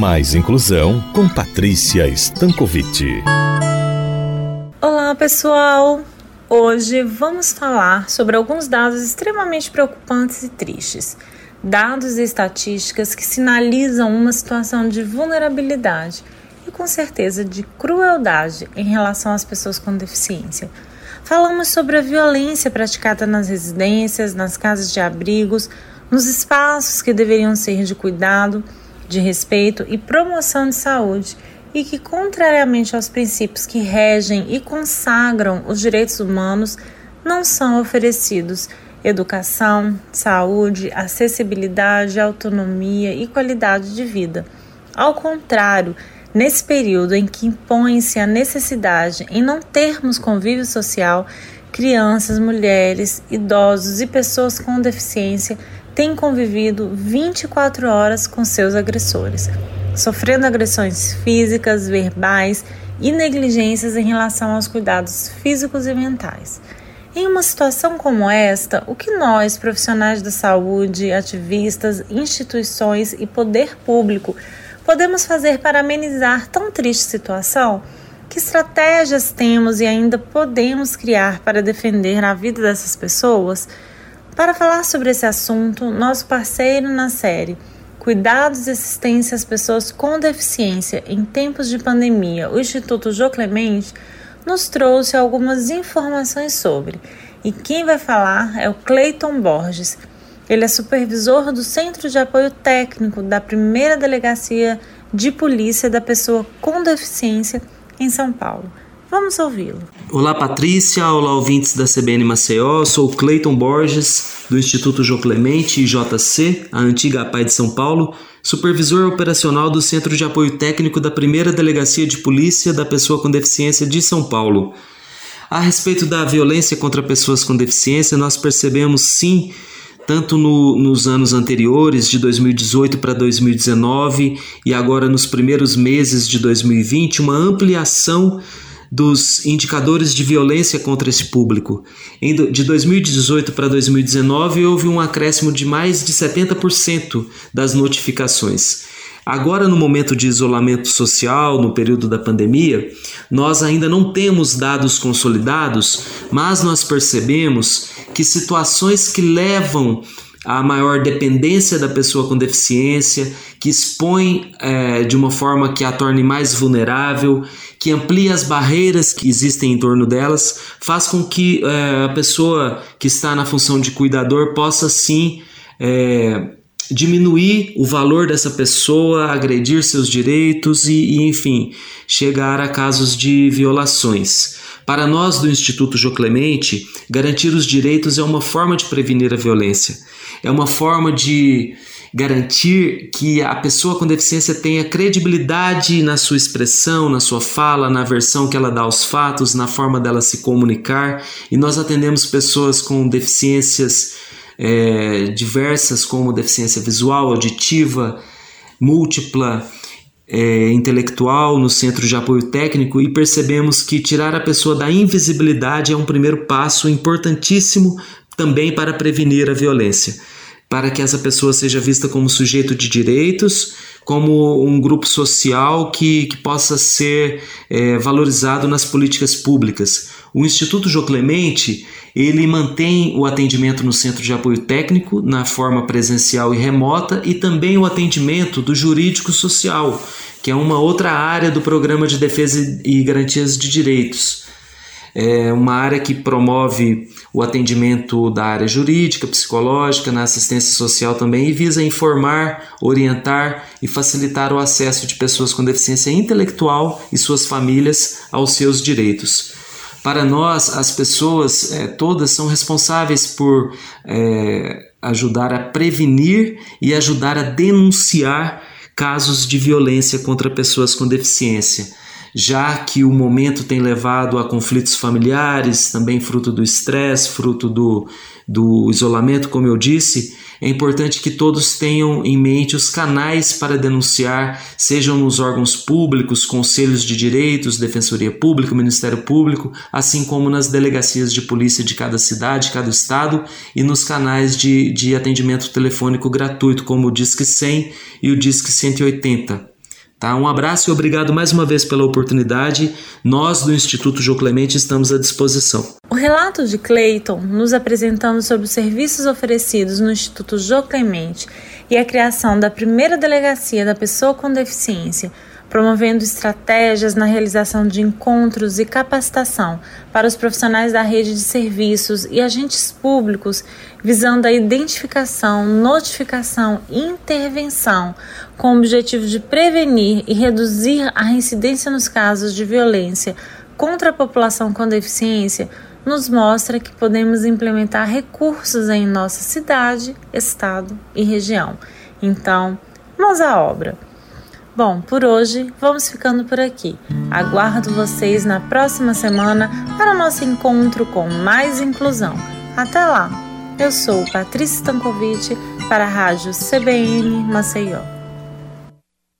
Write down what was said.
Mais inclusão com Patrícia Stankovic. Olá, pessoal! Hoje vamos falar sobre alguns dados extremamente preocupantes e tristes. Dados e estatísticas que sinalizam uma situação de vulnerabilidade e, com certeza, de crueldade em relação às pessoas com deficiência. Falamos sobre a violência praticada nas residências, nas casas de abrigos, nos espaços que deveriam ser de cuidado, de respeito e promoção de saúde e que, contrariamente aos princípios que regem e consagram os direitos humanos, não são oferecidos educação, saúde, acessibilidade, autonomia e qualidade de vida. Ao contrário, nesse período em que impõe-se a necessidade em não termos convívio social, crianças, mulheres, idosos e pessoas com deficiência têm convivido 24 horas com seus agressores sofrendo agressões físicas, verbais e negligências em relação aos cuidados físicos e mentais. Em uma situação como esta, o que nós, profissionais da saúde, ativistas, instituições e poder público, podemos fazer para amenizar tão triste situação? Que estratégias temos e ainda podemos criar para defender a vida dessas pessoas? Para falar sobre esse assunto, nosso parceiro na série Cuidados e assistência às pessoas com deficiência em tempos de pandemia, o Instituto Jô Clemente nos trouxe algumas informações sobre. E quem vai falar é o Cleiton Borges. Ele é supervisor do Centro de Apoio Técnico da primeira Delegacia de Polícia da Pessoa com Deficiência em São Paulo. Vamos ouvi-lo. Olá, Patrícia. Olá, ouvintes da CBN Maceió. Sou Cleiton Borges, do Instituto João Clemente, JC, a antiga APAI de São Paulo, supervisor operacional do Centro de Apoio Técnico da Primeira Delegacia de Polícia da Pessoa com Deficiência de São Paulo. A respeito da violência contra pessoas com deficiência, nós percebemos sim tanto no, nos anos anteriores, de 2018 para 2019 e agora nos primeiros meses de 2020, uma ampliação dos indicadores de violência contra esse público. De 2018 para 2019, houve um acréscimo de mais de 70% das notificações. Agora, no momento de isolamento social, no período da pandemia, nós ainda não temos dados consolidados, mas nós percebemos que situações que levam a maior dependência da pessoa com deficiência, que expõe é, de uma forma que a torne mais vulnerável, que amplia as barreiras que existem em torno delas, faz com que é, a pessoa que está na função de cuidador possa sim é, diminuir o valor dessa pessoa, agredir seus direitos e, e, enfim, chegar a casos de violações. Para nós do Instituto Jô Clemente, garantir os direitos é uma forma de prevenir a violência é uma forma de garantir que a pessoa com deficiência tenha credibilidade na sua expressão, na sua fala, na versão que ela dá aos fatos, na forma dela se comunicar. E nós atendemos pessoas com deficiências é, diversas, como deficiência visual, auditiva, múltipla. É, intelectual no centro de apoio técnico e percebemos que tirar a pessoa da invisibilidade é um primeiro passo importantíssimo também para prevenir a violência, para que essa pessoa seja vista como sujeito de direitos, como um grupo social que, que possa ser é, valorizado nas políticas públicas. O Instituto Jô Clemente ele mantém o atendimento no centro de apoio técnico na forma presencial e remota e também o atendimento do jurídico social, que é uma outra área do programa de defesa e garantias de direitos é uma área que promove o atendimento da área jurídica, psicológica, na assistência social também e visa informar, orientar e facilitar o acesso de pessoas com deficiência intelectual e suas famílias aos seus direitos. Para nós, as pessoas é, todas são responsáveis por é, ajudar a prevenir e ajudar a denunciar casos de violência contra pessoas com deficiência. Já que o momento tem levado a conflitos familiares, também fruto do estresse, fruto do, do isolamento, como eu disse, é importante que todos tenham em mente os canais para denunciar, sejam nos órgãos públicos, conselhos de direitos, defensoria pública, Ministério Público, assim como nas delegacias de polícia de cada cidade, cada estado e nos canais de, de atendimento telefônico gratuito, como o Disque 100 e o Disque 180. Tá? Um abraço e obrigado mais uma vez pela oportunidade. Nós do Instituto João Clemente estamos à disposição. O relato de Clayton, nos apresentando sobre os serviços oferecidos no Instituto João Clemente e a criação da primeira delegacia da pessoa com deficiência, promovendo estratégias na realização de encontros e capacitação para os profissionais da rede de serviços e agentes públicos, visando a identificação, notificação e intervenção com o objetivo de prevenir e reduzir a incidência nos casos de violência contra a população com deficiência, nos mostra que podemos implementar recursos em nossa cidade, estado e região. Então, mãos à obra. Bom, por hoje vamos ficando por aqui. Aguardo vocês na próxima semana para o nosso encontro com mais inclusão. Até lá! Eu sou Patrícia Stankovic para a Rádio CBN Maceió.